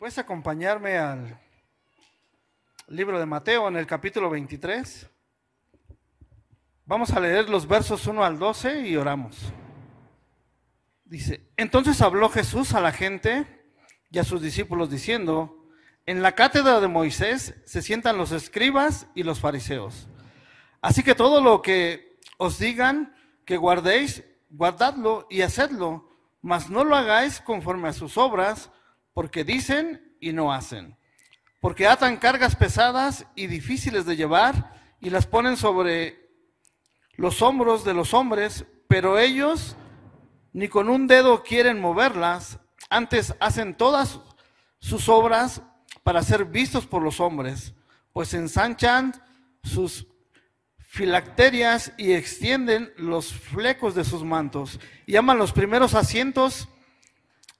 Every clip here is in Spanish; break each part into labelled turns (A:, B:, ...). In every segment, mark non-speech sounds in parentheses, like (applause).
A: ¿Puedes acompañarme al libro de Mateo en el capítulo 23? Vamos a leer los versos 1 al 12 y oramos. Dice, entonces habló Jesús a la gente y a sus discípulos diciendo, en la cátedra de Moisés se sientan los escribas y los fariseos. Así que todo lo que os digan que guardéis, guardadlo y hacedlo, mas no lo hagáis conforme a sus obras, porque dicen y no hacen. Porque atan cargas pesadas y difíciles de llevar y las ponen sobre los hombros de los hombres, pero ellos ni con un dedo quieren moverlas, antes hacen todas sus obras para ser vistos por los hombres, pues ensanchan sus filacterias y extienden los flecos de sus mantos, y aman los primeros asientos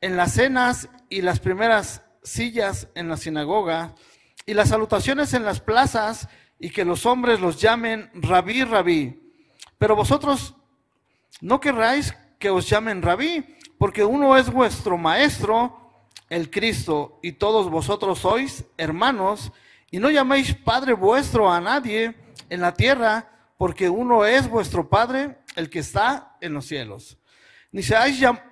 A: en las cenas y las primeras sillas en la sinagoga, y las salutaciones en las plazas, y que los hombres los llamen rabí, rabí. Pero vosotros no querráis que os llamen rabí, porque uno es vuestro maestro, el Cristo, y todos vosotros sois hermanos, y no llaméis Padre vuestro a nadie, en la tierra, porque uno es vuestro Padre, el que está en los cielos. Ni seáis llamados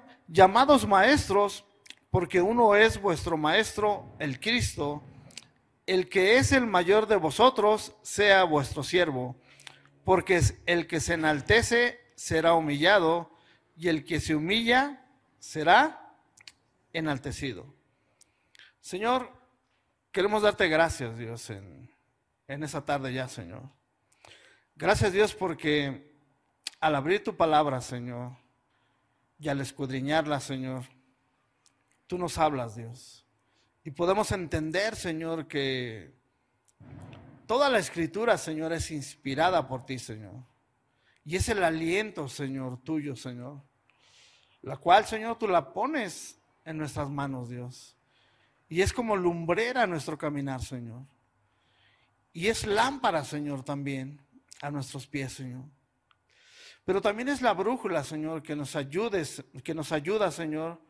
A: maestros, porque uno es vuestro Maestro, el Cristo. El que es el mayor de vosotros, sea vuestro siervo, porque el que se enaltece será humillado, y el que se humilla será enaltecido. Señor, queremos darte gracias, Dios, en esa tarde ya, Señor. Gracias Dios porque al abrir tu palabra, Señor, y al escudriñarla, Señor, tú nos hablas, Dios. Y podemos entender, Señor, que toda la escritura, Señor, es inspirada por ti, Señor. Y es el aliento, Señor, tuyo, Señor. La cual, Señor, tú la pones en nuestras manos, Dios. Y es como lumbrera nuestro caminar, Señor. Y es lámpara, Señor, también a nuestros pies, Señor. Pero también es la brújula, Señor, que nos ayudes, que nos ayuda, Señor,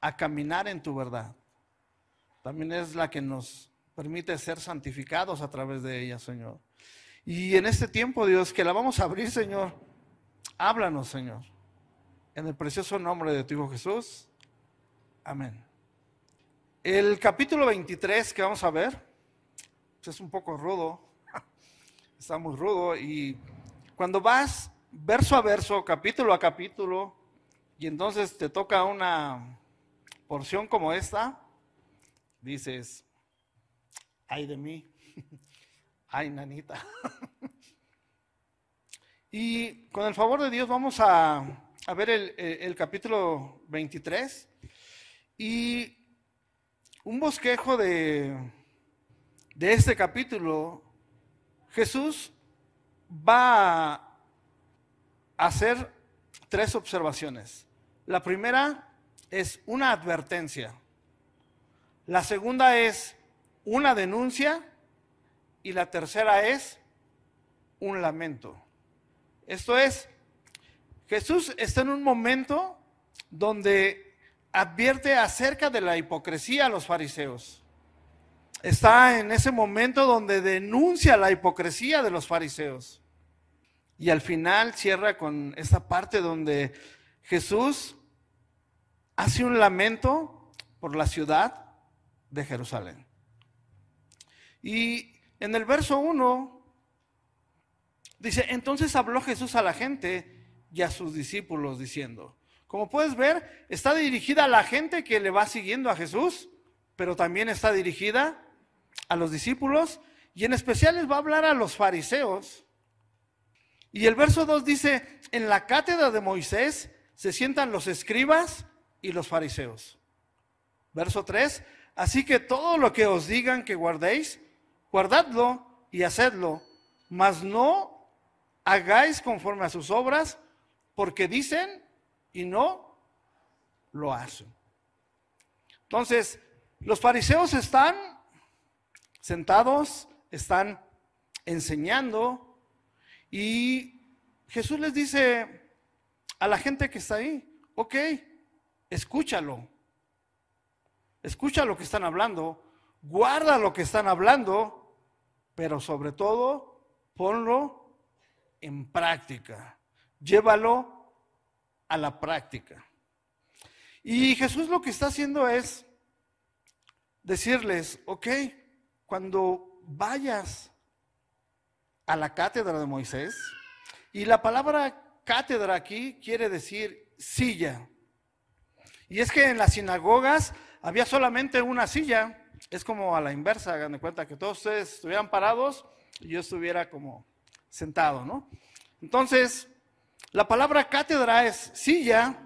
A: a caminar en tu verdad. También es la que nos permite ser santificados a través de ella, Señor. Y en este tiempo, Dios, que la vamos a abrir, Señor, háblanos, Señor. En el precioso nombre de tu Hijo Jesús. Amén. El capítulo 23 que vamos a ver pues, es un poco rudo (laughs) está muy rudo y cuando vas verso a verso, capítulo a capítulo, y entonces te toca una porción como esta, dices, ay de mí, (laughs) ay nanita. (laughs) y con el favor de Dios vamos a, a ver el, el capítulo 23 y un bosquejo de, de este capítulo Jesús va hacer tres observaciones. La primera es una advertencia. La segunda es una denuncia. Y la tercera es un lamento. Esto es, Jesús está en un momento donde advierte acerca de la hipocresía a los fariseos está en ese momento donde denuncia la hipocresía de los fariseos. Y al final cierra con esta parte donde Jesús hace un lamento por la ciudad de Jerusalén. Y en el verso 1 dice, entonces habló Jesús a la gente y a sus discípulos diciendo, como puedes ver, está dirigida a la gente que le va siguiendo a Jesús, pero también está dirigida a los discípulos y en especial les va a hablar a los fariseos. Y el verso 2 dice, en la cátedra de Moisés se sientan los escribas y los fariseos. Verso 3, así que todo lo que os digan que guardéis, guardadlo y hacedlo, mas no hagáis conforme a sus obras, porque dicen y no lo hacen. Entonces, los fariseos están sentados, están enseñando y Jesús les dice a la gente que está ahí, ok, escúchalo. escucha lo que están hablando, guarda lo que están hablando, pero sobre todo ponlo en práctica. Llévalo a la práctica. Y Jesús lo que está haciendo es decirles, ok, cuando vayas a la cátedra de Moisés, y la palabra cátedra aquí quiere decir silla. Y es que en las sinagogas había solamente una silla, es como a la inversa, hagan de cuenta que todos ustedes estuvieran parados y yo estuviera como sentado, ¿no? Entonces, la palabra cátedra es silla.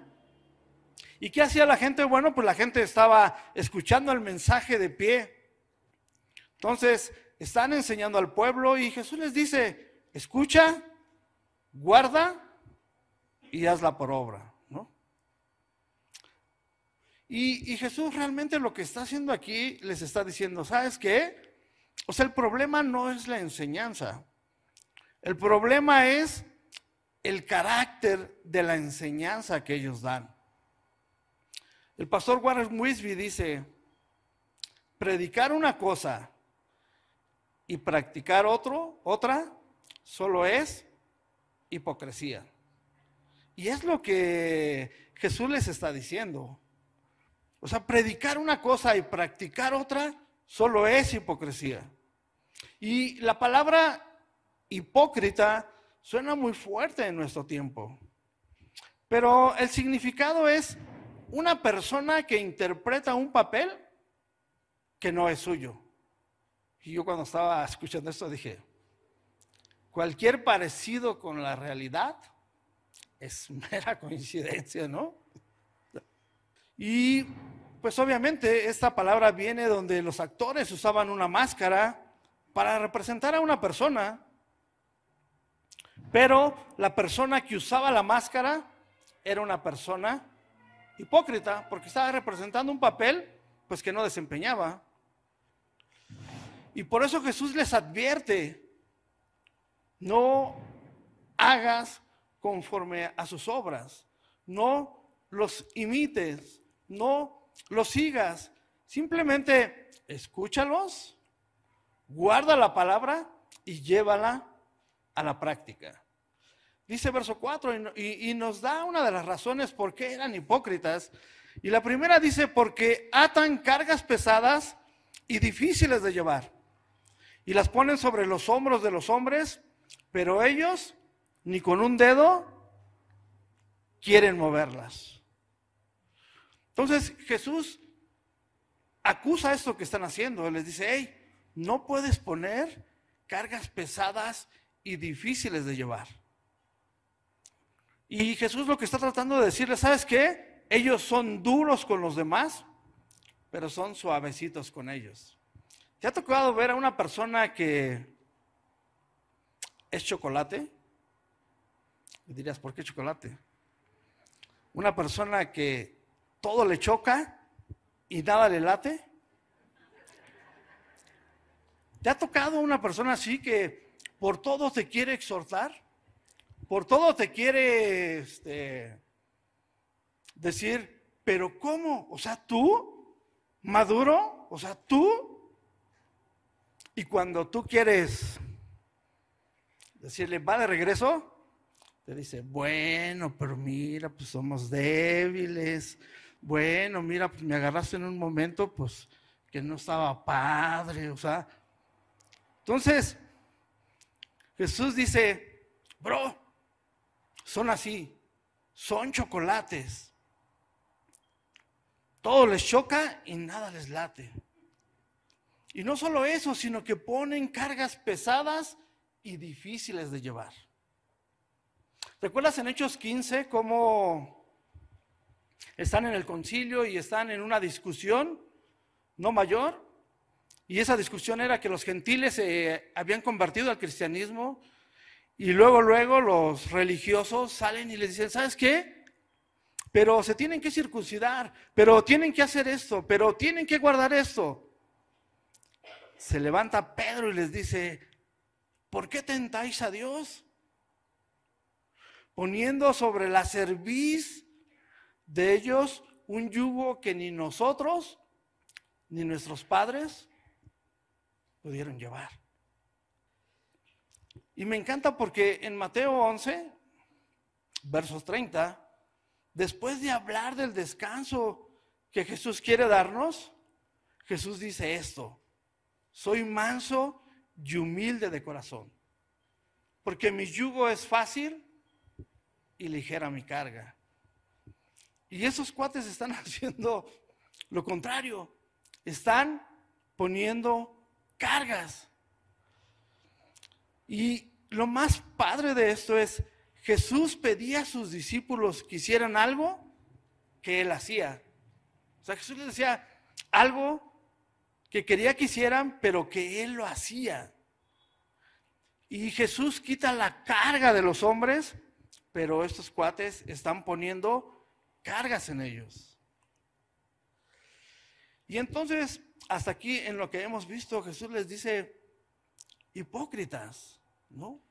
A: ¿Y qué hacía la gente? Bueno, pues la gente estaba escuchando el mensaje de pie. Entonces, están enseñando al pueblo y Jesús les dice, escucha, guarda y hazla por obra. ¿no? Y, y, Jesús realmente lo que está haciendo aquí les está diciendo, ¿sabes qué? O sea, el problema no es la enseñanza. El problema es el carácter de la enseñanza que ellos dan. El pastor Warren Wisby dice, predicar una cosa y practicar otro, otra, solo es hipocresía. Y es lo que Jesús les está diciendo. O sea, predicar una cosa y practicar otra solo es hipocresía. Y la palabra hipócrita suena muy fuerte en nuestro tiempo. Pero el significado es una persona que interpreta un papel que no es suyo. Y yo cuando estaba escuchando esto dije, cualquier parecido con la realidad es (laughs) mera coincidencia, ¿no? Y pues obviamente esta palabra viene donde los actores usaban una máscara para representar a una persona, pero la persona que usaba la máscara era una persona hipócrita porque estaba representando un papel pues que no desempeñaba. Y por eso Jesús les advierte, no hagas conforme a sus obras, no los imites, no los sigas, simplemente escúchalos, guarda la palabra y llévala a la práctica. Dice verso 4 y, y, nos da una de las razones por qué eran hipócritas. Y la primera dice, porque atan cargas pesadas y difíciles de llevar y las ponen sobre los hombros de los hombres, pero ellos ni con un dedo quieren moverlas. Entonces Jesús acusa esto que están haciendo. Les dice, hey, no puedes poner cargas pesadas y difíciles de llevar. Y Jesús lo que está tratando de decirles, ¿sabes qué? Ellos son duros con los demás, pero son suavecitos con ellos. ¿Te ha tocado ver a una persona que es chocolate? Y dirías, ¿por qué chocolate? Una persona que todo le choca y nada le late. ¿Te ha tocado una persona así que por todo te quiere exhortar? Por todo te quiere este, decir, pero ¿cómo? O sea, tú, maduro, o sea, tú, y cuando tú quieres decirle, va de regreso, te dice, bueno, pero mira, pues somos débiles. Bueno, mira, pues me agarraste en un momento, pues que no estaba padre, o sea. Entonces, Jesús dice, bro, son así, son chocolates. Todo les choca y nada les late. Y no solo eso, sino que ponen cargas pesadas y difíciles de llevar. ¿Recuerdas en Hechos 15 cómo están en el concilio y están en una discusión no mayor? Y esa discusión era que los gentiles se habían convertido al cristianismo y luego, luego los religiosos salen y les dicen, ¿sabes qué? Pero se tienen que circuncidar, pero tienen que hacer esto, pero tienen que guardar esto se levanta Pedro y les dice, ¿por qué tentáis a Dios? Poniendo sobre la cerviz de ellos un yugo que ni nosotros ni nuestros padres pudieron llevar. Y me encanta porque en Mateo 11, versos 30, después de hablar del descanso que Jesús quiere darnos, Jesús dice esto, soy manso y humilde de corazón, porque mi yugo es fácil y ligera mi carga. Y esos cuates están (laughs) haciendo lo contrario, están poniendo cargas. Y lo más padre de esto es, Jesús pedía a sus discípulos que hicieran algo que él hacía. O sea, Jesús les decía algo que quería que hicieran, pero que él lo hacía. Y Jesús quita la carga de los hombres, pero estos cuates están poniendo cargas en ellos. Y entonces, hasta aquí en lo que hemos visto, Jesús les dice, hipócritas, ¿no?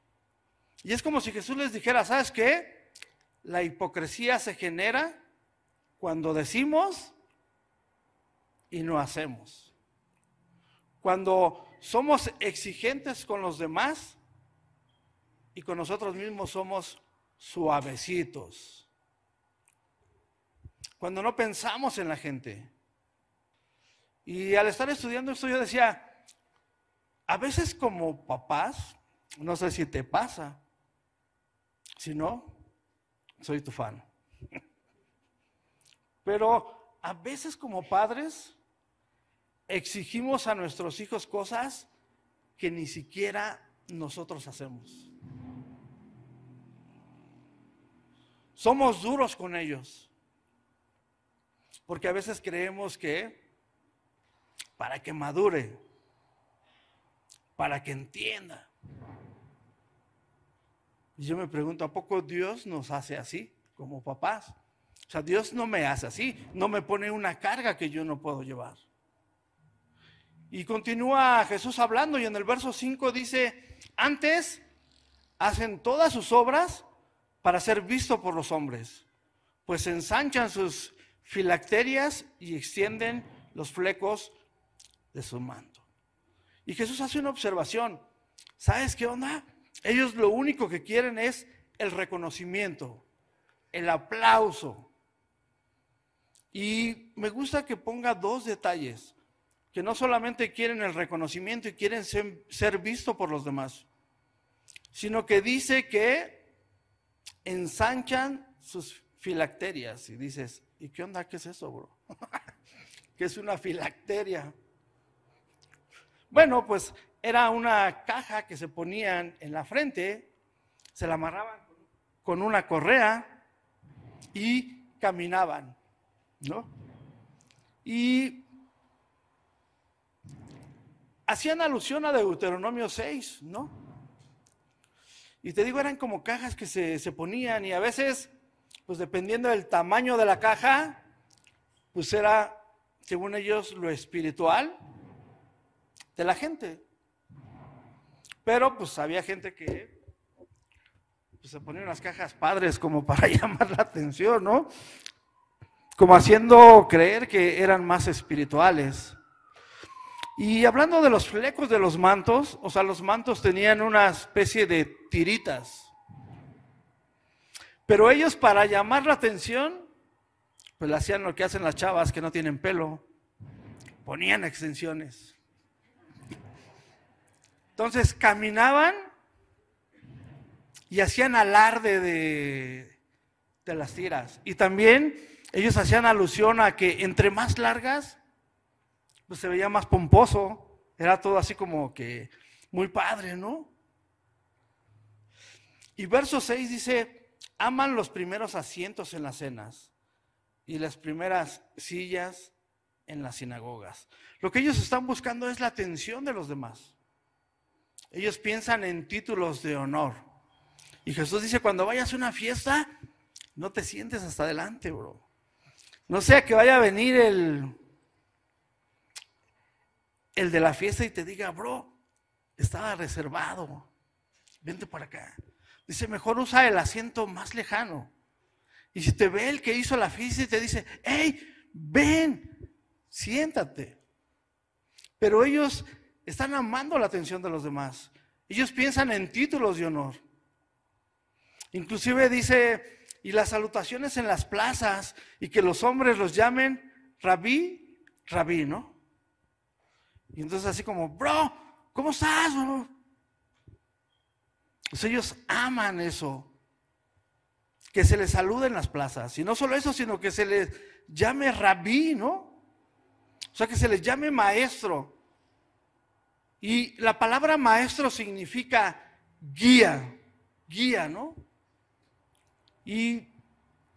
A: Y es como si Jesús les dijera, ¿sabes qué? La hipocresía se genera cuando decimos y no hacemos. Cuando somos exigentes con los demás y con nosotros mismos somos suavecitos. Cuando no pensamos en la gente. Y al estar estudiando esto yo decía, a veces como papás, no sé si te pasa, si no, soy tu fan. (laughs) Pero a veces como padres exigimos a nuestros hijos cosas que ni siquiera nosotros hacemos. Somos duros con ellos. Porque a veces creemos que para que madure, para que entienda. Y yo me pregunto, ¿a poco Dios nos hace así como papás? O sea, Dios no me hace así, no me pone una carga que yo no puedo llevar. Y continúa Jesús hablando y en el verso 5 dice, antes hacen todas sus obras para ser visto por los hombres, pues ensanchan sus filacterias y extienden los flecos de su manto. Y Jesús hace una observación. ¿Sabes qué onda? Ellos lo único que quieren es el reconocimiento, el aplauso. Y me gusta que ponga dos detalles, que no solamente quieren el reconocimiento y quieren ser, visto por los demás, sino que dice que ensanchan sus filacterias. Y dices, ¿y qué onda? ¿Qué es eso, bro? (laughs) ¿Qué es una filacteria? Bueno, pues era una caja que se ponían en la frente, se la amarraban con una correa y caminaban, ¿no? Y hacían alusión a Deuteronomio 6, ¿no? Y te digo, eran como cajas que se, se ponían y a veces, pues dependiendo del tamaño de la caja, pues era, según ellos, lo espiritual de la gente. Pero pues había gente que pues, se ponía unas cajas padres como para (laughs) llamar la atención, ¿no? Como haciendo creer que eran más espirituales. Y hablando de los flecos de los mantos, o sea, los mantos tenían una especie de tiritas. Pero ellos para llamar la atención, pues hacían lo que hacen las chavas que no tienen pelo. Ponían extensiones. Entonces caminaban y hacían alarde de, de las tiras. Y también ellos hacían alusión a que entre más largas, pues se veía más pomposo. Era todo así como que muy padre, ¿no? Y verso 6 dice, aman los primeros asientos en las cenas y las primeras sillas en las sinagogas. Lo que ellos están buscando es la atención de los demás. Ellos piensan en títulos de honor. Y Jesús dice, cuando vayas a una fiesta, no te sientes hasta adelante, bro. No sea que vaya a venir el, el de la fiesta y te diga, bro, estaba reservado. Vente por acá. Dice, mejor usa el asiento más lejano. Y si te ve el que hizo la fiesta y te dice, hey, ven, siéntate. pero ellos están amando la atención de los demás. Ellos piensan en títulos de honor. Inclusive dice, y las salutaciones en las plazas, y que los hombres los llamen rabí, rabí, ¿no? Y entonces así como, bro, ¿cómo estás? Bro? Pues ellos aman eso, que se les salude en las plazas. Y no solo eso, sino que se les llame rabí, ¿no? O sea, que se les llame maestro. Y la palabra maestro significa guía, guía, ¿no? Y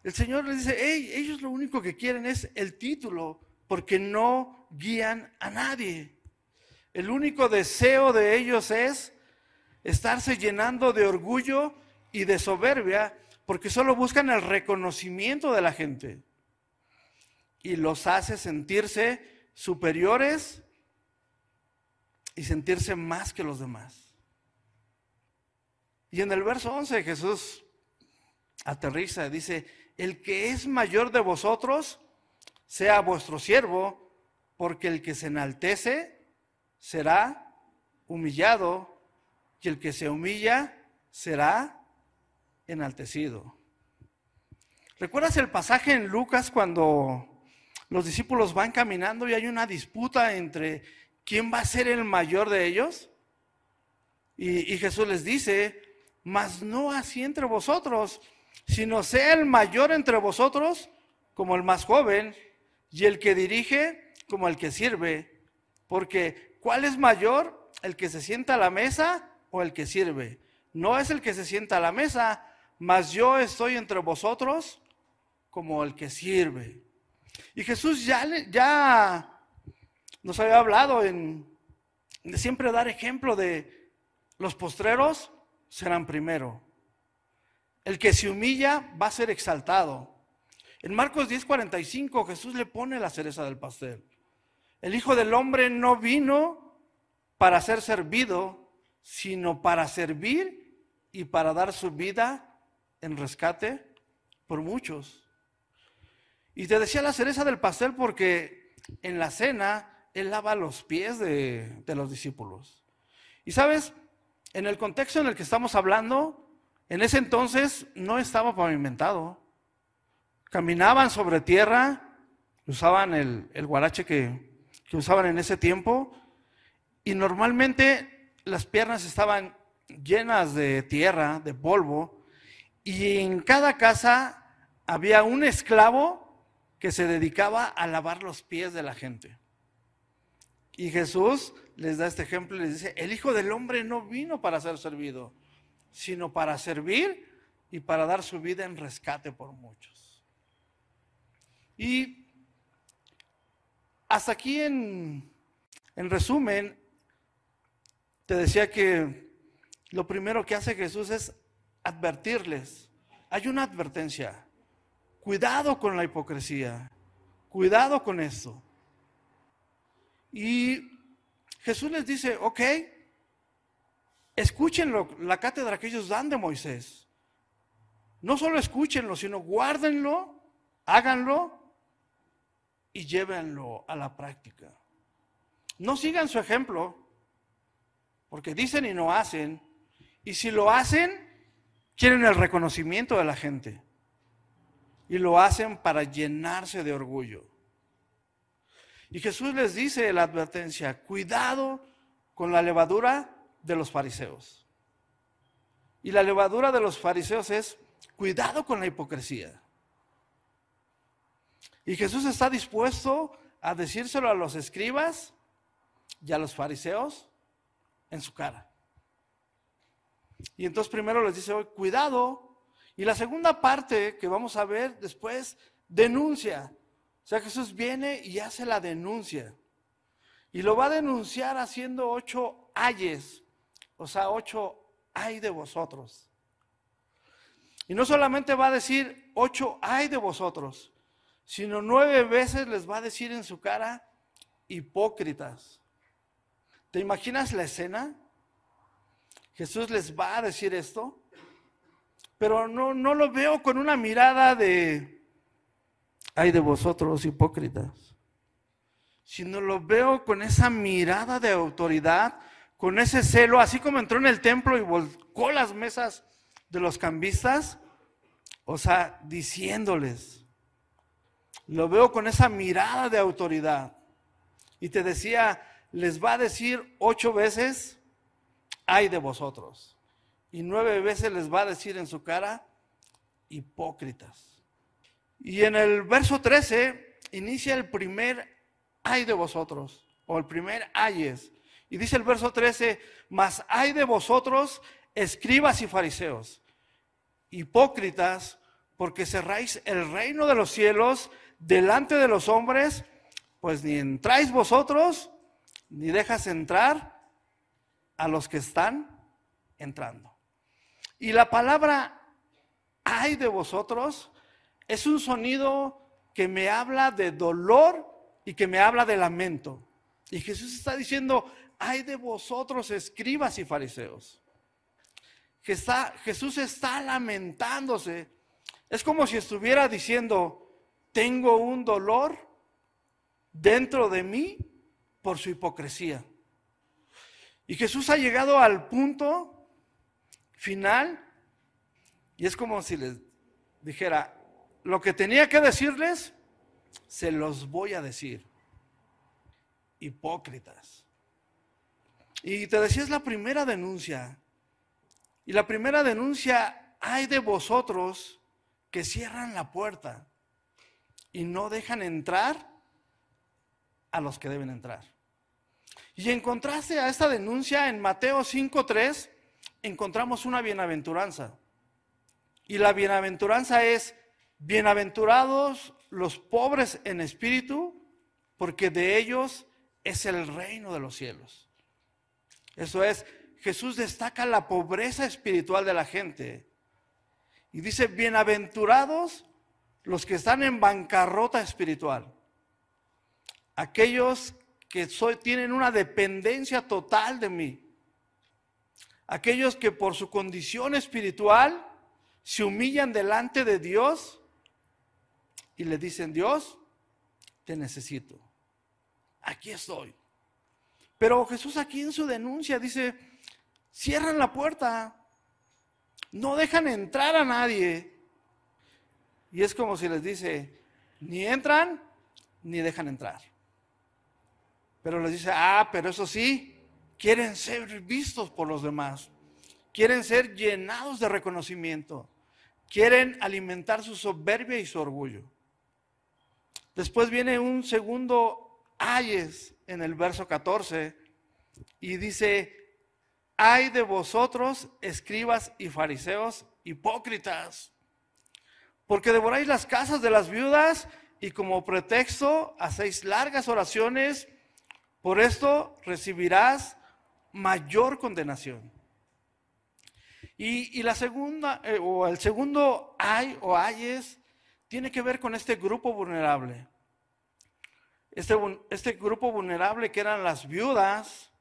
A: el Señor les dice, hey, ellos lo único que quieren es el título, porque no guían a nadie. El único deseo de ellos es estarse llenando de orgullo y de soberbia, porque solo buscan el reconocimiento de la gente. Y los hace sentirse superiores y sentirse más que los demás. Y en el verso 11 Jesús aterriza, dice, el que es mayor de vosotros, sea vuestro siervo, porque el que se enaltece será humillado, y el que se humilla será enaltecido. ¿Recuerdas el pasaje en Lucas cuando los discípulos van caminando y hay una disputa entre quién va a ser el mayor de ellos? Y, y Jesús les dice, mas no así entre vosotros, sino sea el mayor entre vosotros como el más joven y el que dirige como el que sirve. Porque ¿cuál es mayor? ¿El que se sienta a la mesa o el que sirve? No es el que se sienta a la mesa, mas yo estoy entre vosotros como el que sirve. Y Jesús ya, ya nos había hablado en, de siempre dar ejemplo de los postreros serán primero el que se humilla va a ser exaltado. En Marcos 10:45 Jesús le pone la cereza del pastel. El Hijo del Hombre no vino para ser servido, sino para servir y para dar su vida en rescate por muchos. Y te decía la cereza del pastel porque en la cena Él lava los pies de, de los discípulos. Y sabes, en el contexto en el que estamos hablando, en ese entonces no estaba pavimentado. Caminaban sobre tierra, usaban el, el guarache que, que usaban en ese tiempo, y normalmente las piernas estaban llenas de tierra, de polvo, y en cada casa había un esclavo que se dedicaba a lavar los pies de la gente. Y Jesús les da este ejemplo y les dice, el Hijo del Hombre no vino para ser servido, sino para servir y para dar su vida en rescate por muchos. Y hasta aquí en, en resumen, te decía que lo primero que hace Jesús es advertirles. Hay una advertencia. Cuidado con la hipocresía. Cuidado con esto. Y Jesús les dice, ok, escúchenlo, la cátedra que ellos dan de Moisés. No solo escúchenlo, sino guárdenlo, háganlo y llévenlo a la práctica. No sigan su ejemplo, porque dicen y no hacen. Y si lo hacen, quieren el reconocimiento de la gente. Y lo hacen para llenarse de orgullo. Y Jesús les dice la advertencia, cuidado con la levadura de los fariseos. Y la levadura de los fariseos es cuidado con la hipocresía. Y Jesús está dispuesto a decírselo a los escribas y a los fariseos en su cara. Y entonces primero les dice, cuidado. Y la segunda parte que vamos a ver después, denuncia. O sea, Jesús viene y hace la denuncia. Y lo va a denunciar haciendo ocho ayes o sea, ocho hay de vosotros. Y no solamente va a decir ocho hay de vosotros, sino nueve veces les va a decir en su cara hipócritas. ¿Te imaginas la escena? Jesús les va a decir esto, pero no, no lo veo con una mirada de, ay de vosotros hipócritas, sino lo veo con esa mirada de autoridad, con ese celo, así como entró en el templo y volcó las mesas de los cambistas, o sea, diciéndoles, lo veo con esa mirada de autoridad. Y te decía, les va a decir ocho veces, ay de vosotros. Y nueve veces les va a decir en su cara, hipócritas. Y en el verso 13 inicia el primer ay de vosotros, o el primer ayes. Y dice el verso 13, mas hay de vosotros, escribas y fariseos, hipócritas, porque cerráis el reino de los cielos delante de los hombres, pues ni entráis vosotros, ni dejas entrar a los que están entrando. Y la palabra ay de vosotros es un sonido que me habla de dolor y que me habla de lamento. Y Jesús está diciendo, ay de vosotros escribas y fariseos. Jesús está lamentándose. Es como si estuviera diciendo, tengo un dolor dentro de mí por su hipocresía. Y Jesús ha llegado al punto final y es como si les dijera, lo que tenía que decirles, se los voy a decir. Hipócritas. Y te decía, es la primera denuncia. Y la primera denuncia, hay de vosotros que cierran la puerta y no dejan entrar a los que deben entrar. Y en contraste a esta denuncia, en Mateo 5.3, encontramos una bienaventuranza. Y la bienaventuranza es, bienaventurados los pobres en espíritu, porque de ellos es el reino de los cielos. Eso es, Jesús destaca la pobreza espiritual de la gente. Y dice, bienaventurados los que están en bancarrota espiritual. Aquellos que tienen una dependencia total de mí. Aquellos que por su condición espiritual se humillan delante de Dios y le dicen, Dios, te necesito. Aquí estoy. Pero Jesús aquí en su denuncia dice, cierran la puerta, no dejan entrar a nadie. Y es como si les dice, ni entran ni dejan entrar. Pero les dice, ah, pero eso sí, quieren ser vistos por los demás, quieren ser llenados de reconocimiento. Quieren alimentar su soberbia y su orgullo. Después viene un segundo ayes en el verso 14 y dice, ay de vosotros, escribas y fariseos hipócritas, porque devoráis las casas de las viudas y como pretexto hacéis largas oraciones, por esto recibirás mayor condenación. Y, la segunda, eh, o el segundo hay o hayes, tiene que ver con este grupo vulnerable. Este, este grupo vulnerable que eran las viudas.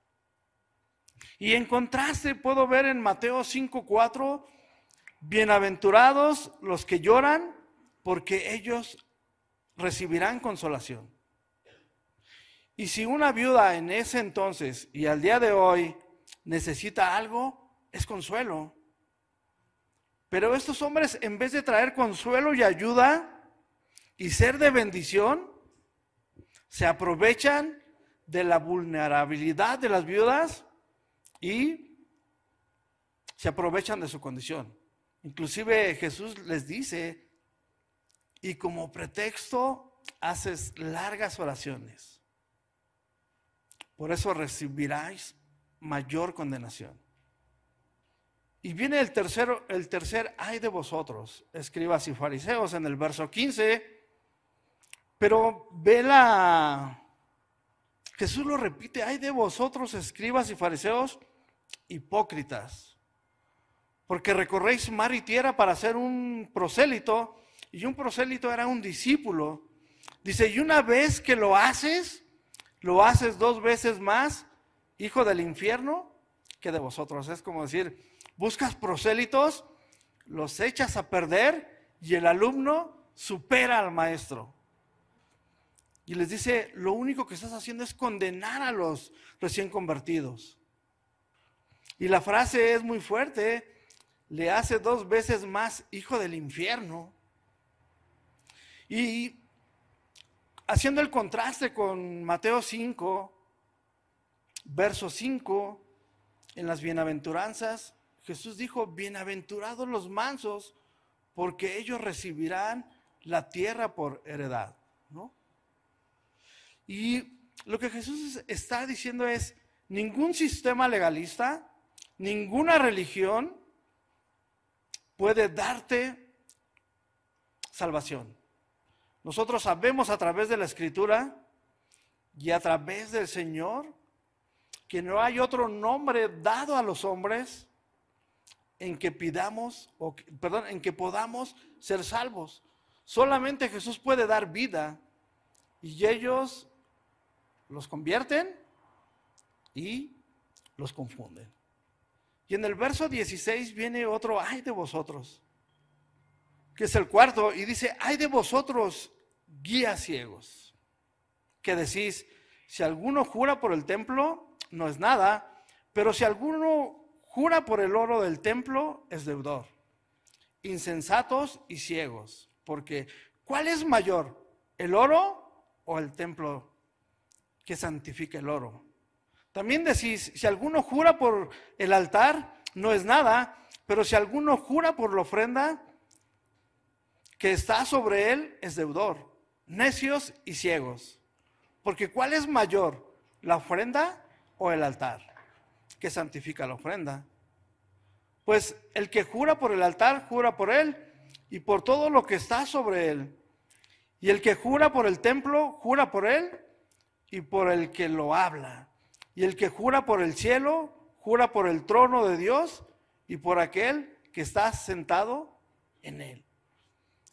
A: Y en contraste puedo ver en Mateo 5:4, bienaventurados los que lloran, porque ellos recibirán consolación. Y si una viuda en ese entonces y al día de hoy necesita algo, es consuelo. Pero estos hombres, en vez de traer consuelo y ayuda y ser de bendición, se aprovechan de la vulnerabilidad de las viudas y se aprovechan de su condición. Inclusive Jesús les dice, y como pretexto haces largas oraciones. Por eso recibiráis mayor condenación. Y viene el tercero, el tercer ay de vosotros, escribas y fariseos, en el verso 15. Pero ve la. Jesús lo repite, ay de vosotros, escribas y fariseos, hipócritas. Porque recorréis mar y tierra para ser un prosélito, y un prosélito era un discípulo. Dice, y una vez que lo haces, lo haces dos veces más, hijo del infierno, que de vosotros. Es como decir, buscas prosélitos, los echas a perder y el alumno supera al maestro. Y les dice, lo único que estás haciendo es condenar a los recién convertidos. Y la frase es muy fuerte, le hace dos veces más hijo del infierno. Y haciendo el contraste con Mateo 5, verso 5, en las bienaventuranzas, Jesús dijo, bienaventurados los mansos, porque ellos recibirán la tierra por heredad. ¿no? Y lo que Jesús está diciendo es, ningún sistema legalista, ninguna religión puede darte salvación. Nosotros sabemos a través de la escritura y a través del Señor que no hay otro nombre dado a los hombres en que pidamos, o, perdón, en que podamos ser salvos. Solamente Jesús puede dar vida y ellos los convierten y los confunden. Y en el verso 16 viene otro, ay de vosotros, que es el cuarto, y dice, ay de vosotros, guías ciegos, que decís, si alguno jura por el templo, no es nada, pero si alguno jura por el oro del templo, es deudor. Insensatos y ciegos, porque ¿cuál es mayor, el oro o el templo que santifica el oro? También decís, si alguno jura por el altar, no es nada, pero si alguno jura por la ofrenda que está sobre él, es deudor necios y ciegos. Porque ¿cuál es mayor, la ofrenda o el altar? Que santifica la ofrenda. Pues el que jura por el altar, jura por él y por todo lo que está sobre él. Y el que jura por el templo, jura por él y por el que lo habla. Y el que jura por el cielo, jura por el trono de Dios y por aquel que está sentado en él.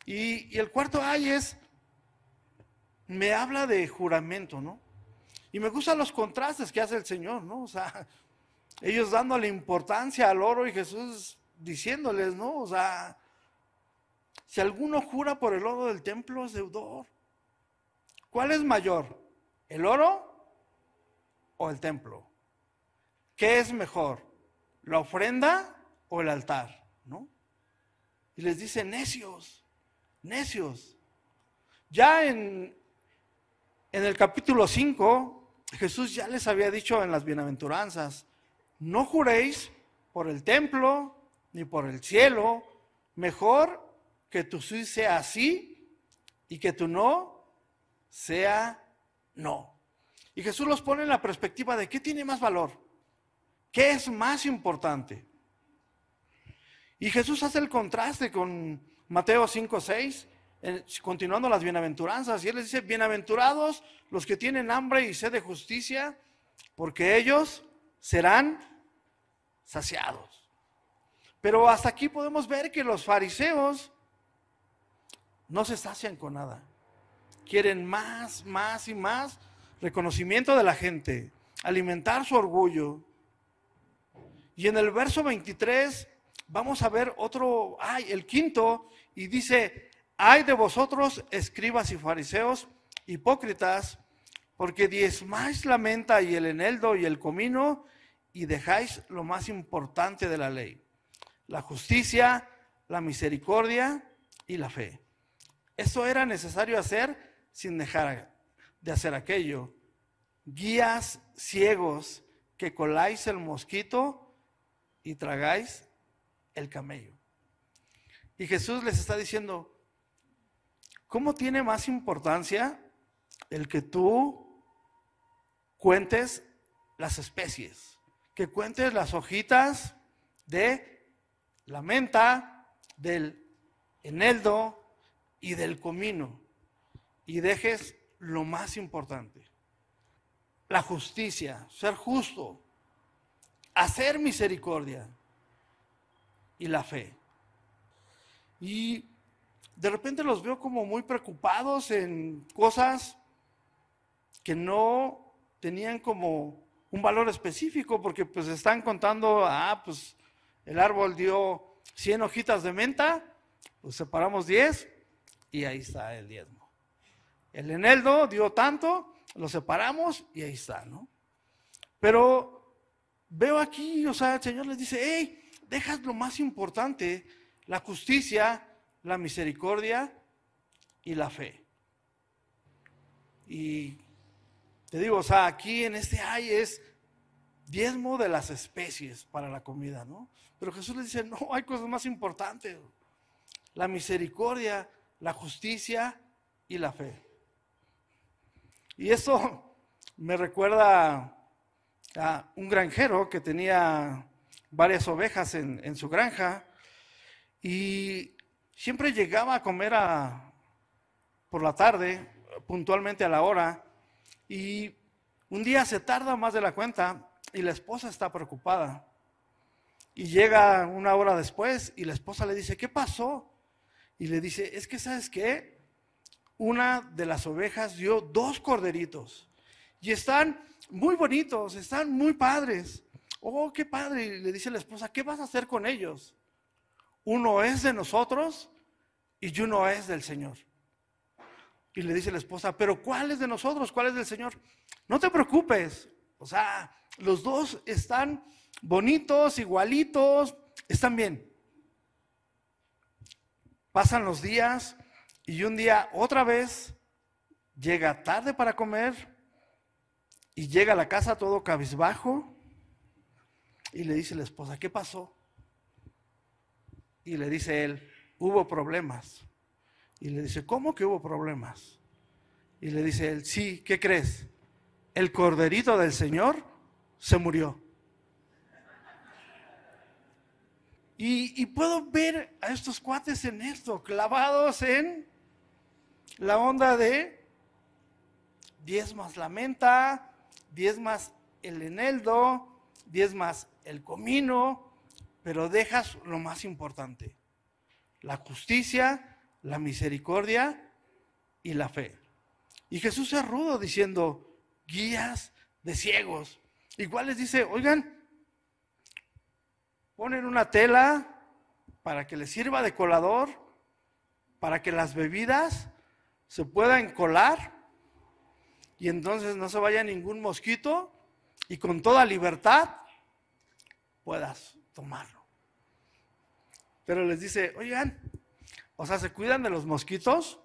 A: Y, el cuarto ay es me habla de juramento, ¿no? Y me gustan los contrastes que hace el Señor, ¿no? O sea, (laughs) ellos dándole importancia al oro y Jesús diciéndoles, ¿no? O sea, si alguno jura por el oro del templo es deudor. ¿Cuál es mayor? ¿El oro el templo? ¿Qué es mejor? ¿La ofrenda o el altar? ¿No? Y les dice, necios, necios. Ya en, en el capítulo 5, Jesús ya les había dicho en las bienaventuranzas, no juréis por el templo ni por el cielo, mejor que tu sí sea sí y que tu no sea no. Y Jesús los pone en la perspectiva de qué tiene más valor, qué es más importante. Y Jesús hace el contraste con Mateo 5, 6 continuando las bienaventuranzas, y él les dice, bienaventurados los que tienen hambre y sed de justicia, porque ellos serán saciados. Pero hasta aquí podemos ver que los fariseos no se sacian con nada. Quieren más, más y más reconocimiento de la gente, alimentar su orgullo. Y en el verso 23 vamos a ver otro, ay, el quinto, y dice, hay de vosotros, escribas y fariseos, hipócritas, porque diezmáis la menta y el eneldo y el comino y dejáis lo más importante de la ley, la justicia, la misericordia y la fe. Eso era necesario hacer sin dejar de hacer aquello. Guías ciegos que coláis el mosquito y tragáis el camello. Y Jesús les está diciendo, ¿Cómo tiene más importancia el que tú cuentes las especies? Que cuentes las hojitas de la menta, del eneldo y del comino. Y dejes lo más importante, la justicia, ser justo, hacer misericordia y la fe. Y de repente los veo como muy preocupados en cosas que no tenían como un valor específico, porque pues están contando, ah, pues el árbol dio 100 hojitas de menta, pues separamos 10 y ahí está el diezmo. El eneldo dio tanto, lo separamos y ahí está, ¿no? Pero veo aquí, o sea, el Señor les dice, hey, dejas lo más importante, la justicia, la misericordia y la fe. Y te digo, o sea, aquí en este hay es diezmo de las especies para la comida, ¿no? Pero Jesús les dice, no, hay cosas más importantes. La misericordia, la justicia y la fe. Y eso (laughs) me recuerda a un granjero que tenía varias ovejas en, su granja y siempre llegaba a comer a, por la tarde, puntualmente a la hora, y un día se tarda más de la cuenta y la esposa está preocupada. Y llega una hora después y la esposa le dice, ¿qué pasó? Y le dice, es que sabes qué, una de las ovejas dio dos corderitos y están muy bonitos, están muy padres. Oh, qué padre. Le dice la esposa, ¿qué vas a hacer con ellos? Uno es de nosotros y uno es del Señor. Y le dice la esposa, pero ¿cuál es de nosotros? ¿Cuál es del Señor? No te preocupes. O sea, los dos están bonitos, igualitos, están bien. Pasan los días y un día otra vez llega tarde para comer y llega a la casa todo cabizbajo y le dice la esposa, ¿qué pasó? Y le dice él, hubo problemas. Y le dice, ¿cómo que hubo problemas? Y le dice él, sí, ¿qué crees? El corderito del Señor se murió. Y, puedo ver a estos cuates en esto, clavados en la onda de diez más la menta, diez más el eneldo, diez más el comino, pero dejas lo más importante, la justicia, la misericordia y la fe. Y Jesús es rudo diciendo, guías de ciegos. Igual les dice, oigan, ponen una tela para que les sirva de colador, para que las bebidas se puedan colar y entonces no se vaya ningún mosquito y con toda libertad puedas tomarlo. Pero les dice, oigan, o sea, se cuidan de los mosquitos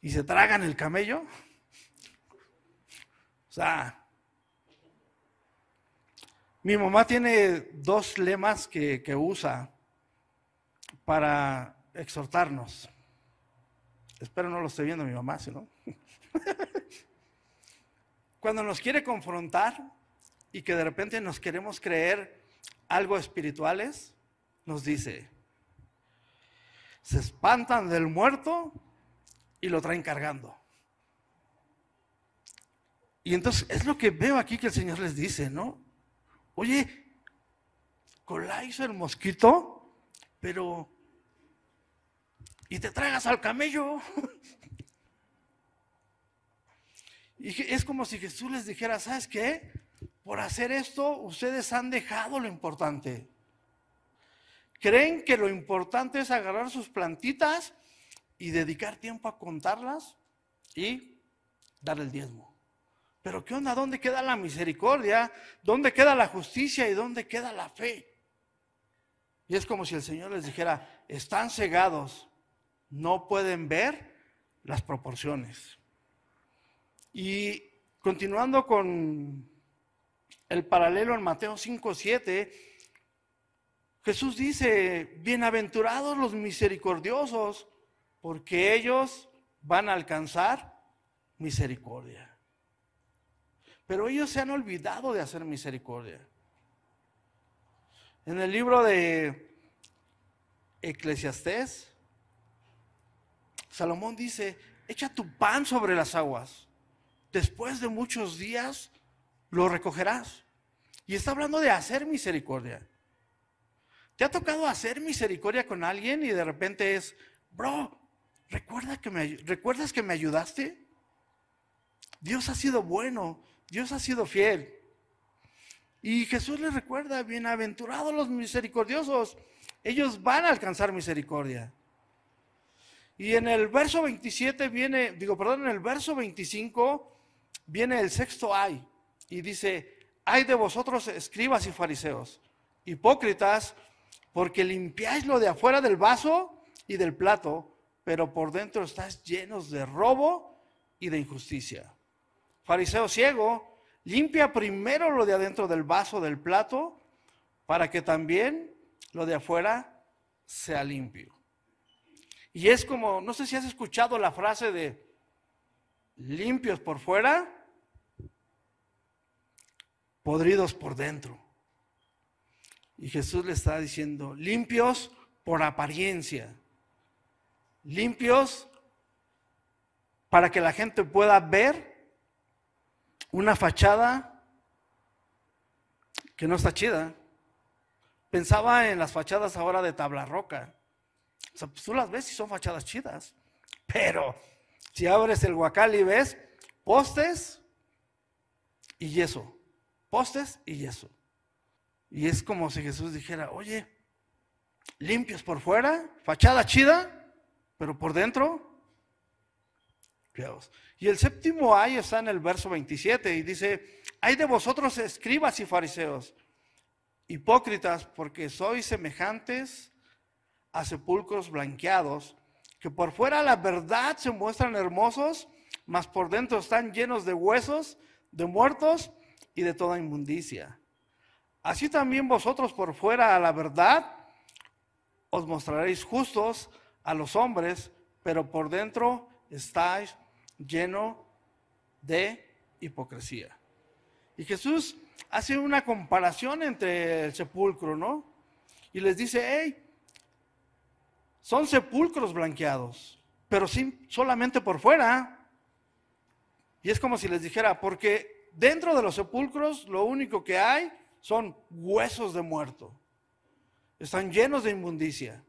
A: y se tragan el camello. O sea, mi mamá tiene dos lemas que, usa para exhortarnos. Espero no lo esté viendo mi mamá, si no. (laughs) Cuando nos quiere confrontar y que de repente nos queremos creer algo espirituales, nos dice, se espantan del muerto y lo traen cargando. Y entonces es lo que veo aquí que el Señor les dice, ¿no? Oye, coláis el mosquito, pero... Y te traigas al camello. y es como si Jesús les dijera, ¿sabes qué? Por hacer esto, ustedes han dejado lo importante. ¿Creen que lo importante es agarrar sus plantitas y dedicar tiempo a contarlas y dar el diezmo? Pero ¿qué onda? ¿Dónde queda la misericordia? ¿Dónde queda la justicia? ¿Y dónde queda la fe? Y es como si el Señor les dijera, están cegados, no pueden ver las proporciones. Y continuando con el paralelo en Mateo 5, 7, Jesús dice, bienaventurados los misericordiosos, porque ellos van a alcanzar misericordia. Pero ellos se han olvidado de hacer misericordia. En el libro de Eclesiastés, Salomón dice, echa tu pan sobre las aguas. Después de muchos días lo recogerás. Y está hablando de hacer misericordia. ¿Te ha tocado hacer misericordia con alguien y de repente es, bro, ¿recuerda que me, ¿recuerdas que me ayudaste? Dios ha sido bueno. Dios ha sido fiel. Y Jesús les recuerda, bienaventurados los misericordiosos, ellos van a alcanzar misericordia. Y en el verso 27 viene, digo, perdón, en el verso 25 viene el sexto ay y dice, ay de vosotros escribas y fariseos, hipócritas, porque limpiáis lo de afuera del vaso y del plato, pero por dentro estáis llenos de robo y de injusticia. Fariseo ciego, limpia primero lo de adentro del vaso del plato, para que también lo de afuera sea limpio. Y es como, no sé si has escuchado la frase de limpios por fuera, podridos por dentro. Y Jesús le está diciendo, limpios por apariencia, limpios para que la gente pueda ver una fachada que no está chida. Pensaba en las fachadas ahora de tabla roca. O sea, pues tú las ves y son fachadas chidas. Pero si abres el guacal y ves postes y yeso, postes y yeso. Y es como si Jesús dijera, oye, limpios por fuera, fachada chida, pero por dentro, Y el séptimo ay está en el verso 27 y dice, hay de vosotros escribas y fariseos, hipócritas, porque sois semejantes a sepulcros blanqueados, que por fuera la verdad se muestran hermosos, mas por dentro están llenos de huesos, de muertos y de toda inmundicia. Así también vosotros por fuera a la verdad os mostraréis justos a los hombres, pero por dentro estáis lleno de hipocresía. Y Jesús hace una comparación entre el sepulcro, ¿no? Y les dice, hey, son sepulcros blanqueados, pero sin, solamente por fuera. Y es como si les dijera, porque dentro de los sepulcros lo único que hay son huesos de muerto. Están llenos de inmundicia.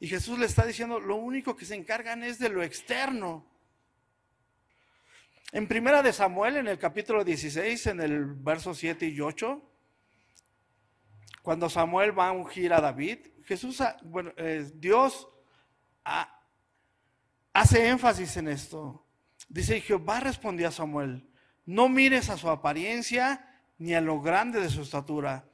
A: Y Jesús le está diciendo, lo único que se encargan es de lo externo. En primera de Samuel, en el capítulo 16, en el verso 7 y 8, cuando Samuel va a ungir a David, Jesús, bueno, eh, Dios hace énfasis en esto. Dice, Jehová respondió a Samuel, no mires a su apariencia ni a lo grande de su estatura,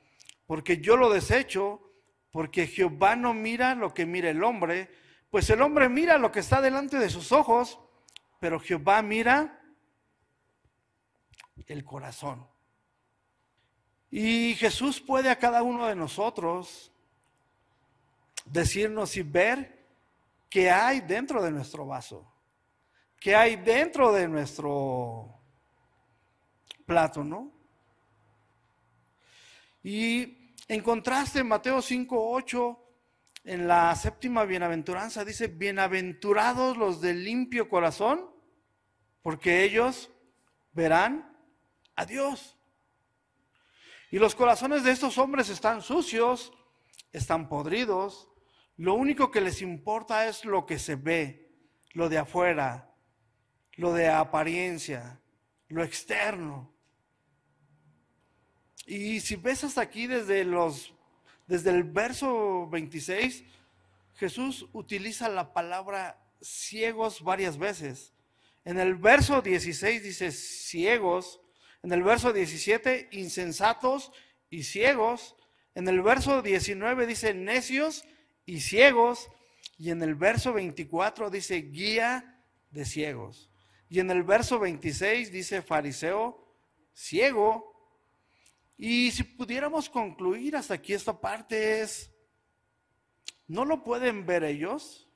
A: porque yo lo desecho, porque Jehová no mira lo que mira el hombre, pues el hombre mira lo que está delante de sus ojos, pero Jehová mira el corazón. Y Jesús puede a cada uno de nosotros decirnos y ver qué hay dentro de nuestro vaso, qué hay dentro de nuestro plato, ¿no? Y en contraste, en Mateo 5, 8, en la séptima bienaventuranza dice, bienaventurados los de limpio corazón, porque ellos verán a Dios. Y los corazones de estos hombres están sucios, están podridos, lo único que les importa es lo que se ve, lo de afuera, lo de apariencia, lo externo. Y si ves hasta aquí desde los desde el verso 26, Jesús utiliza la palabra ciegos varias veces. En el verso 16 dice ciegos, en el verso 17 insensatos y ciegos, en el verso 19 dice necios y ciegos. Y en el verso 24 dice guía de ciegos. Y en el verso 26 dice fariseo ciego. Y si pudiéramos concluir hasta aquí esta parte es, ¿no lo pueden ver ellos?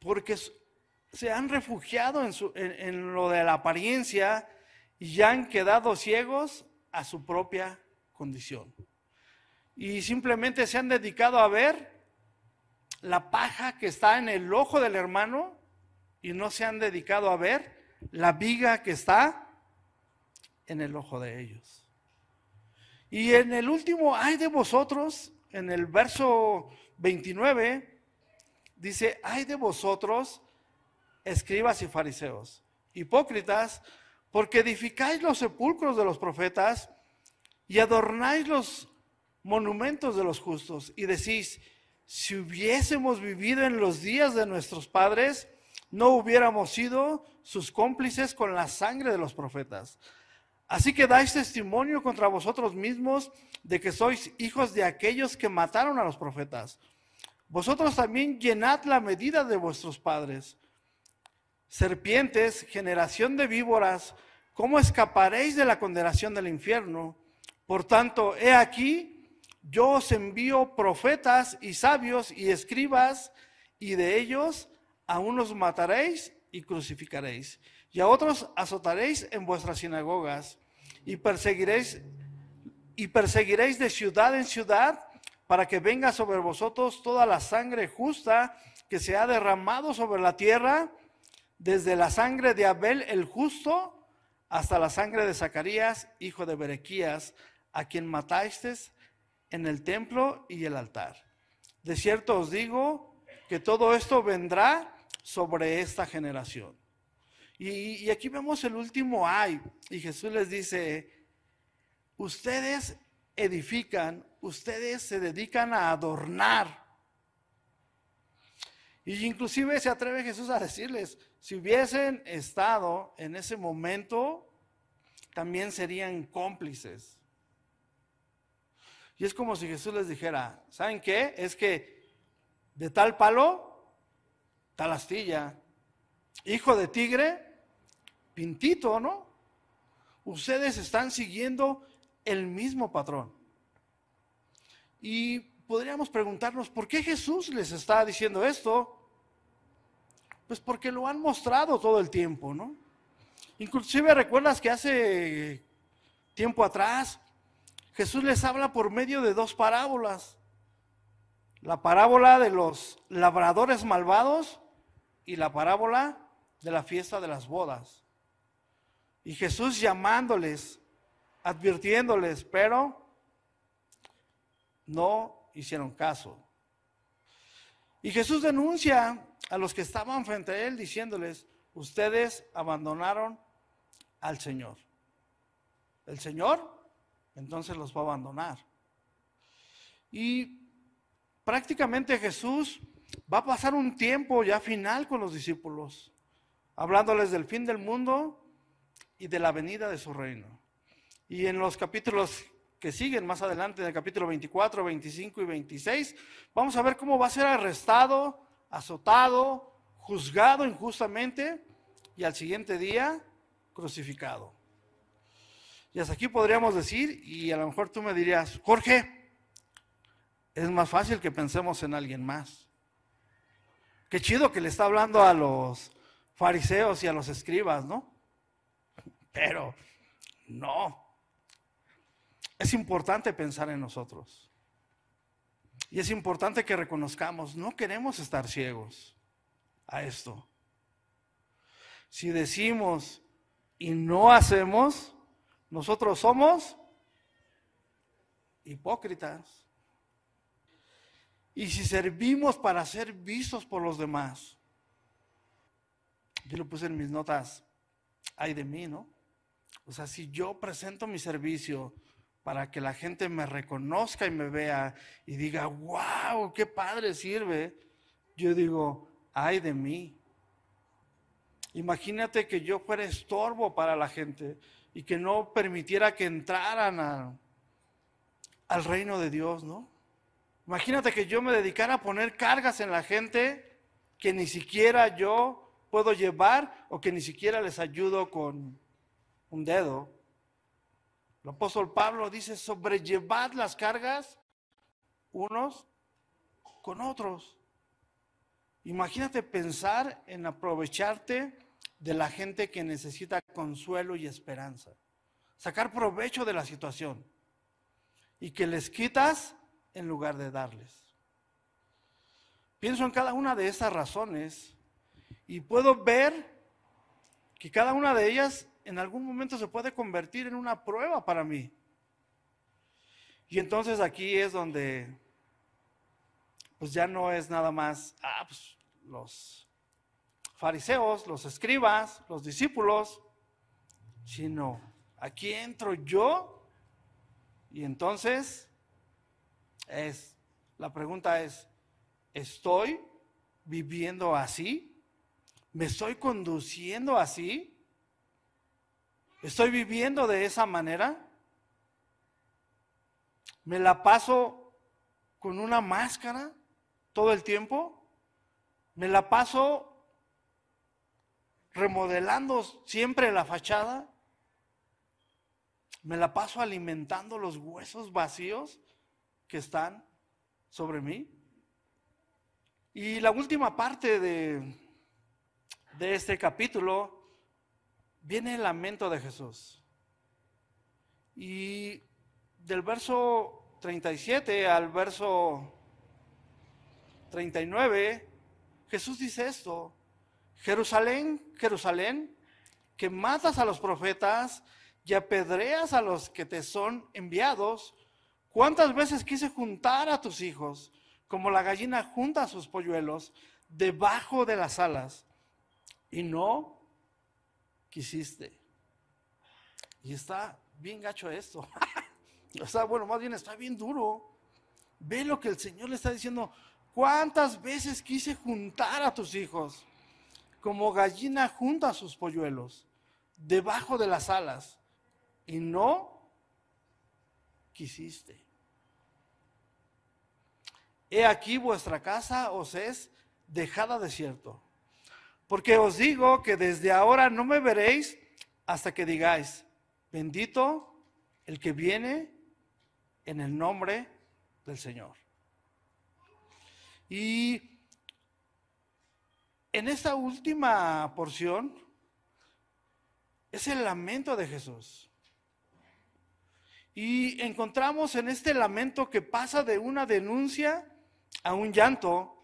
A: Porque se han refugiado en, en lo de la apariencia y ya han quedado ciegos a su propia condición y simplemente se han dedicado a ver la paja que está en el ojo del hermano y no se han dedicado a ver la viga que está en el ojo de ellos. Y en el último, ay de vosotros, en el verso 29, dice, ay de vosotros, escribas y fariseos, hipócritas, porque edificáis los sepulcros de los profetas y adornáis los monumentos de los justos y decís, si hubiésemos vivido en los días de nuestros padres, no hubiéramos sido sus cómplices con la sangre de los profetas. Así que dais testimonio contra vosotros mismos de que sois hijos de aquellos que mataron a los profetas. Vosotros también llenad la medida de vuestros padres. Serpientes, generación de víboras, ¿cómo escaparéis de la condenación del infierno? Por tanto, he aquí, yo os envío profetas y sabios y escribas, y de ellos a unos mataréis y crucificaréis, y a otros azotaréis en vuestras sinagogas, y perseguiréis y perseguiréis de ciudad en ciudad para que venga sobre vosotros toda la sangre justa que se ha derramado sobre la tierra, desde la sangre de Abel el justo hasta la sangre de Zacarías, hijo de Berequías, a quien matasteis en el templo y el altar. De cierto os digo que todo esto vendrá sobre esta generación. Y, aquí vemos el último ay, y Jesús les dice, ustedes edifican, ustedes se dedican a adornar. Y inclusive se atreve Jesús a decirles, si hubiesen estado en ese momento, también serían cómplices. Y es como si Jesús les dijera, ¿saben qué? Es que de tal palo, tal astilla. Hijo de tigre, pintito, ¿no? Ustedes están siguiendo el mismo patrón. Y podríamos preguntarnos, ¿por qué Jesús les está diciendo esto? Pues porque lo han mostrado todo el tiempo, ¿no? Inclusive recuerdas que hace tiempo atrás Jesús les habla por medio de dos parábolas. La parábola de los labradores malvados y la parábola de la fiesta de las bodas. Y Jesús llamándoles, advirtiéndoles, pero no hicieron caso. Y Jesús denuncia a los que estaban frente a él diciéndoles, ustedes abandonaron al Señor. El Señor entonces los va a abandonar. Y prácticamente Jesús va a pasar un tiempo ya final con los discípulos, hablándoles del fin del mundo y de la venida de su reino. Y en los capítulos que siguen más adelante, en el capítulo 24, 25 y 26, vamos a ver cómo va a ser arrestado, azotado, juzgado injustamente y al siguiente día crucificado. Y hasta aquí podríamos decir, y a lo mejor tú me dirías, Jorge, es más fácil que pensemos en alguien más. Qué chido que le está hablando a los fariseos y a los escribas, ¿no? Pero no. Es importante pensar en nosotros. Y es importante que reconozcamos, no queremos estar ciegos a esto. Si decimos y no hacemos, nosotros somos hipócritas. Y si servimos para ser vistos por los demás, yo lo puse en mis notas, hay de mí, ¿no? O sea, si yo presento mi servicio para que la gente me reconozca y me vea y diga, wow, qué padre sirve, yo digo, ay de mí. Imagínate que yo fuera estorbo para la gente y que no permitiera que entraran al reino de Dios, ¿no? Imagínate que yo me dedicara a poner cargas en la gente que ni siquiera yo puedo llevar o que ni siquiera les ayudo con un dedo. El apóstol Pablo dice, sobrellevad las cargas unos con otros. Imagínate pensar en aprovecharte de la gente que necesita consuelo y esperanza. Sacar provecho de la situación y que les quitas en lugar de darles. Pienso en cada una de esas razones y puedo ver que cada una de ellas en algún momento se puede convertir en una prueba para mí. Y entonces aquí es donde pues ya no es nada más, ah, pues los fariseos, los escribas, los discípulos, sino aquí entro yo y entonces es, la pregunta es, ¿Estoy viviendo así? ¿Me estoy conduciendo así? ¿Estoy viviendo de esa manera? ¿Me la paso con una máscara todo el tiempo? ¿Me la paso remodelando siempre la fachada? ¿Me la paso alimentando los huesos vacíos que están sobre mí? Y la última parte de, de este capítulo viene el lamento de Jesús. Y del verso 37 al verso 39, Jesús dice esto, Jerusalén, Jerusalén, que matas a los profetas y apedreas a los que te son enviados, ¿cuántas veces quise juntar a tus hijos como la gallina junta a sus polluelos debajo de las alas? Y no quisiste. Y está bien gacho esto. (laughs) o sea, bueno, más bien está bien duro. Ve lo que el Señor le está diciendo. ¿Cuántas veces quise juntar a tus hijos como gallina junta a sus polluelos debajo de las alas y no quisiste? He aquí vuestra casa os es dejada desierto. Porque os digo que desde ahora no me veréis hasta que digáis, bendito el que viene en el nombre del Señor. Y en esta última porción es el lamento de Jesús. Y encontramos en este lamento que pasa de una denuncia a un llanto.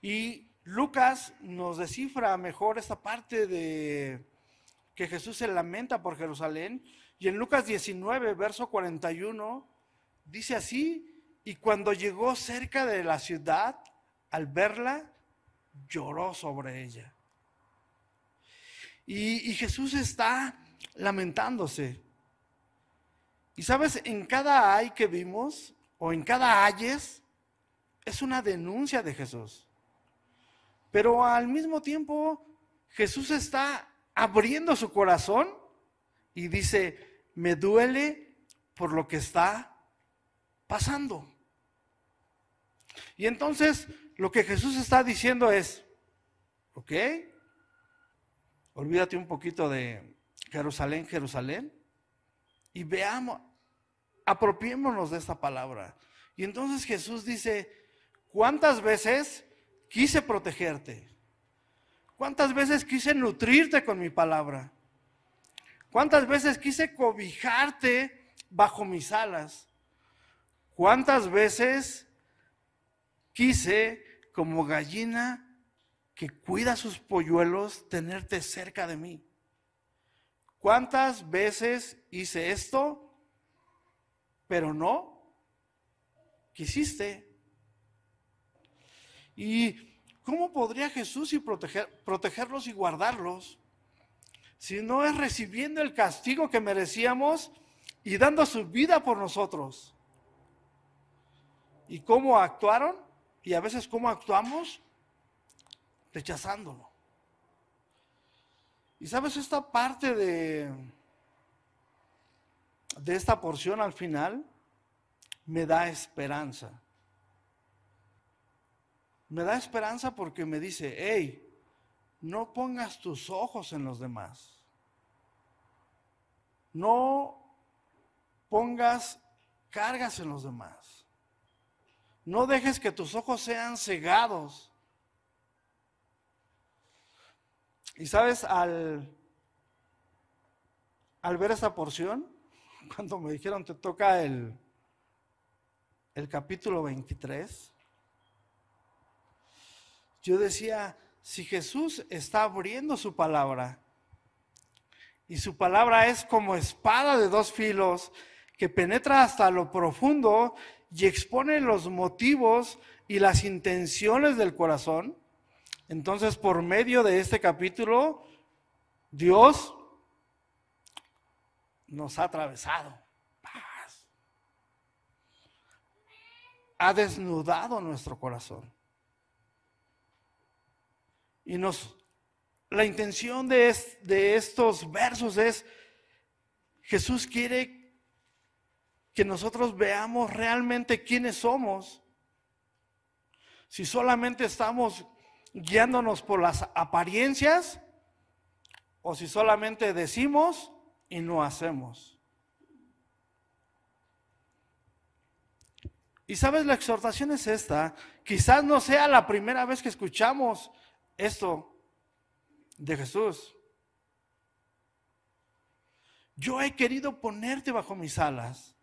A: Y Lucas nos descifra mejor esta parte de que Jesús se lamenta por Jerusalén. Y en Lucas 19, verso 41, dice así, y cuando llegó cerca de la ciudad, al verla, lloró sobre ella. Y, Jesús está lamentándose. Y sabes, en cada ay que vimos, o en cada ayes, es una denuncia de Jesús. Pero al mismo tiempo, Jesús está abriendo su corazón y dice, me duele por lo que está pasando. Y entonces lo que Jesús está diciendo es, ¿ok? Olvídate un poquito de Jerusalén, Jerusalén, y veamos, apropiémonos de esta palabra. Y entonces Jesús dice, ¿cuántas veces quise protegerte? ¿Cuántas veces quise nutrirte con mi palabra? ¿Cuántas veces quise cobijarte bajo mis alas? ¿Cuántas veces Quise, como gallina que cuida sus polluelos, tenerte cerca de mí. ¿Cuántas veces hice esto, pero no quisiste? ¿Y cómo podría Jesús y proteger, protegerlos y guardarlos si no es recibiendo el castigo que merecíamos y dando su vida por nosotros? ¿Y cómo actuaron? Y a veces, ¿cómo actuamos? Rechazándolo. Y sabes, esta parte de, de esta porción al final me da esperanza. Me da esperanza porque me dice, hey, no pongas tus ojos en los demás. No pongas cargas en los demás. No dejes que tus ojos sean cegados. Y sabes, al, ver esta porción, (laughs) cuando me dijeron te toca el capítulo 23, yo decía, si Jesús está abriendo su palabra, y su palabra es como espada de dos filos, que penetra hasta lo profundo y expone los motivos y las intenciones del corazón. Entonces, por medio de este capítulo, Dios nos ha atravesado. ha desnudado nuestro corazón. Y nos, la intención de, de estos versos es, Jesús quiere que nosotros veamos realmente quiénes somos. Si solamente estamos guiándonos por las apariencias o si solamente decimos y no hacemos. Y sabes, la exhortación es esta. Quizás no sea la primera vez que escuchamos esto de Jesús. Yo he querido ponerte bajo mis alas.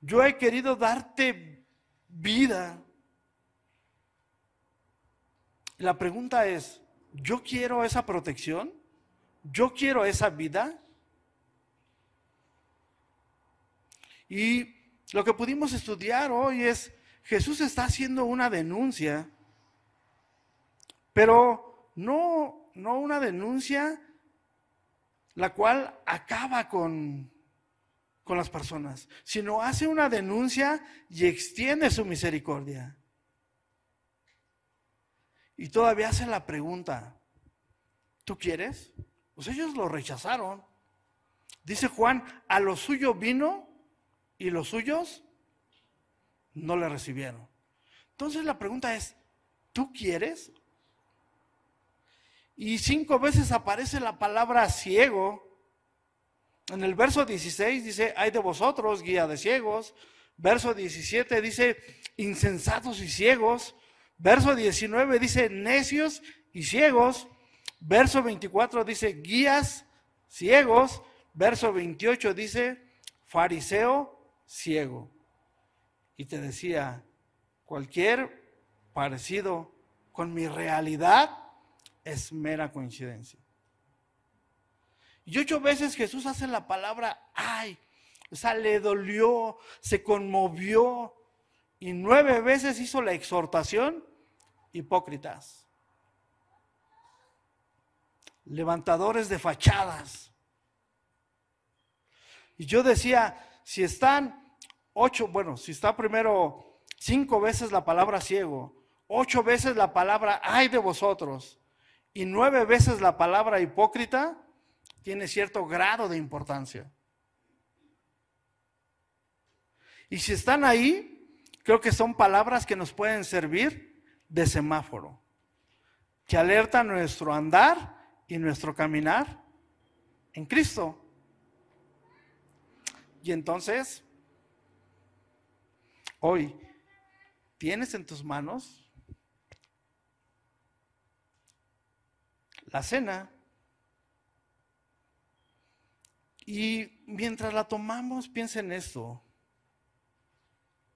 A: Yo he querido darte vida. La pregunta es, ¿yo quiero esa protección? ¿Yo quiero esa vida? Y lo que pudimos estudiar hoy es, Jesús está haciendo una denuncia, pero no, no una denuncia la cual acaba con, con las personas, sino hace una denuncia y extiende su misericordia. Y todavía hace la pregunta, ¿tú quieres? Pues ellos lo rechazaron. Dice Juan, a lo suyo vino y los suyos no le recibieron. Entonces la pregunta es, ¿tú quieres? Y cinco veces aparece la palabra ciego. En el verso 16 dice, hay de vosotros, guía de ciegos. Verso 17 dice, insensatos y ciegos. Verso 19 dice, necios y ciegos. Verso 24 dice, guías ciegos. Verso 28 dice, fariseo ciego. Y te decía, cualquier parecido con mi realidad es mera coincidencia. Y ocho veces Jesús hace la palabra ay, o sea, le dolió, se conmovió, y nueve veces hizo la exhortación, hipócritas, levantadores de fachadas. Y yo decía, si están ocho, bueno, si está primero cinco veces la palabra ciego, ocho veces la palabra ay de vosotros, y nueve veces la palabra hipócrita tiene cierto grado de importancia. Y si están ahí, creo que son palabras que nos pueden servir de semáforo, que alerta nuestro andar y nuestro caminar en Cristo. Y entonces, hoy, ¿tienes en tus manos la cena. Y mientras la tomamos, piensa en esto.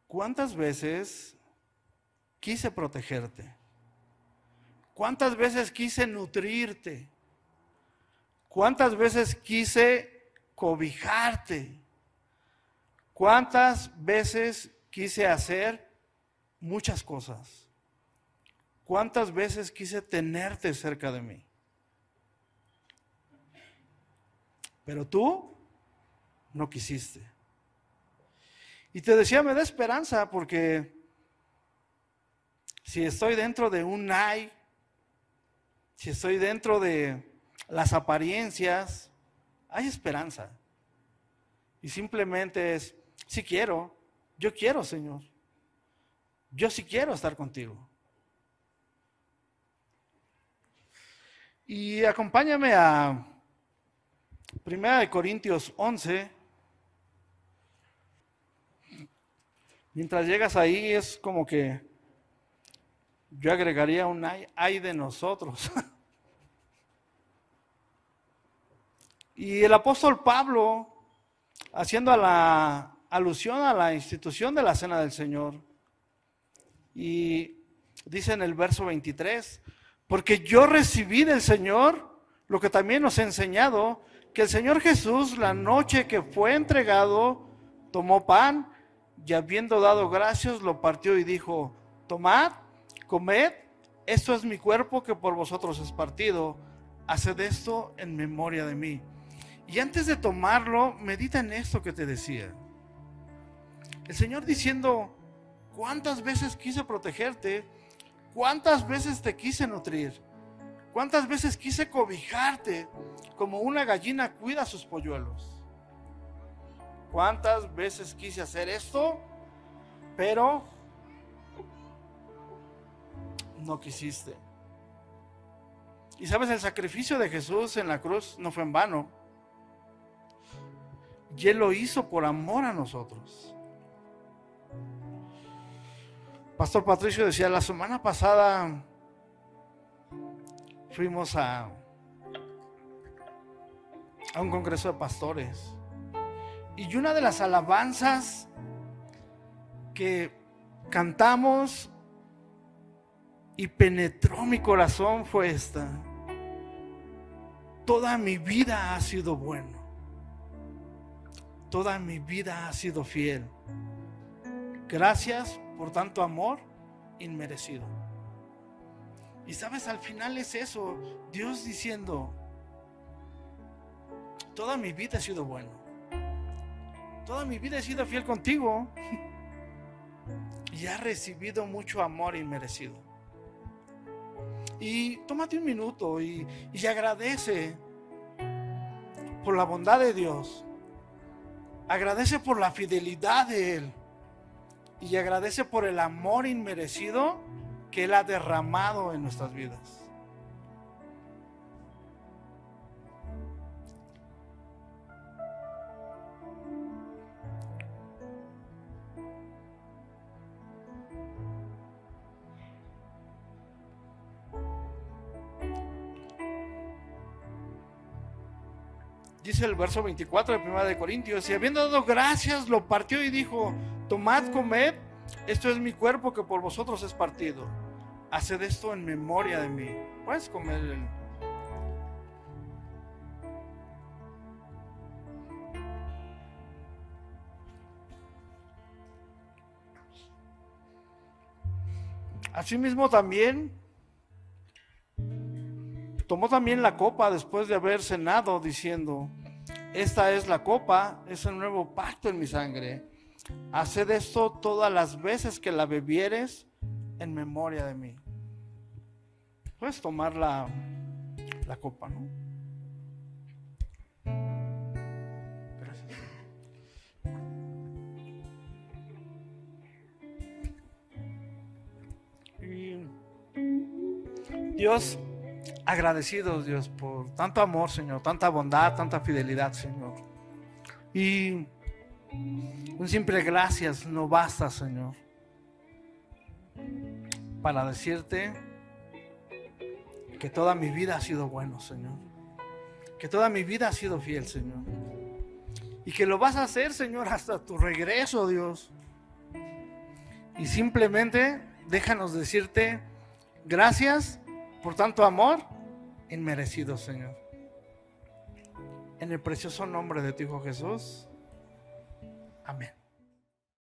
A: ¿Cuántas veces quise protegerte? ¿Cuántas veces quise nutrirte? ¿Cuántas veces quise cobijarte? ¿Cuántas veces quise hacer muchas cosas? ¿Cuántas veces quise tenerte cerca de mí? Pero tú no quisiste. Y te decía, me da esperanza porque si estoy dentro de un ay, si estoy dentro de las apariencias, hay esperanza. Y simplemente es, si quiero, yo quiero, Señor. Yo sí quiero estar contigo. Y acompáñame a Primera de Corintios 11. Mientras llegas ahí es como que yo agregaría un ay, de nosotros. (laughs) y el apóstol Pablo, haciendo la alusión a la institución de la cena del Señor, y dice en el verso 23, porque yo recibí del Señor lo que también nos ha enseñado, que el Señor Jesús, la noche que fue entregado, tomó pan y habiendo dado gracias, lo partió y dijo, tomad, comed, esto es mi cuerpo que por vosotros es partido, haced esto en memoria de mí. Y antes de tomarlo, medita en esto que te decía. El Señor diciendo, ¿Cuántas veces quise protegerte? ¿Cuántas veces te quise nutrir? ¿Cuántas veces quise cobijarte como una gallina cuida sus polluelos? ¿Cuántas veces quise hacer esto? Pero no quisiste. Y sabes, el sacrificio de Jesús en la cruz no fue en vano. Y Él lo hizo por amor a nosotros. Pastor Patricio decía, la semana pasada fuimos a, un congreso de pastores. Y una de las alabanzas que cantamos y penetró mi corazón fue esta. Toda mi vida ha sido bueno. Toda mi vida ha sido fiel. Gracias por tanto amor inmerecido. Y sabes, al final es eso, Dios diciendo, toda mi vida ha sido bueno. Toda mi vida he sido fiel contigo. Y ha recibido mucho amor inmerecido. Y tómate un minuto y, y agradece por la bondad de Dios. Agradece por la fidelidad de Él. Y agradece por el amor inmerecido que Él ha derramado en nuestras vidas. Dice el verso 24 de 1 de Corintios, y habiendo dado gracias, lo partió y dijo, tomad, comed, esto es mi cuerpo que por vosotros es partido. Haced esto en memoria de mí. Puedes comer el... Asimismo también tomó también la copa después de haber cenado diciendo, esta es la copa, es el nuevo pacto en mi sangre. Haced esto todas las veces que la bebieres en memoria de mí. Puedes tomar la, la copa, ¿no? Gracias. Y Dios, agradecidos, Dios, por tanto amor, Señor, tanta bondad, tanta fidelidad, Señor. Y un simple gracias no basta, Señor, para decirte que toda mi vida ha sido bueno, Señor. Que toda mi vida ha sido fiel, Señor. Y que lo vas a hacer, Señor, hasta tu regreso, Dios. Y simplemente déjanos decirte gracias por tanto amor inmerecido, Señor. En el precioso nombre de tu Hijo Jesús. Amén.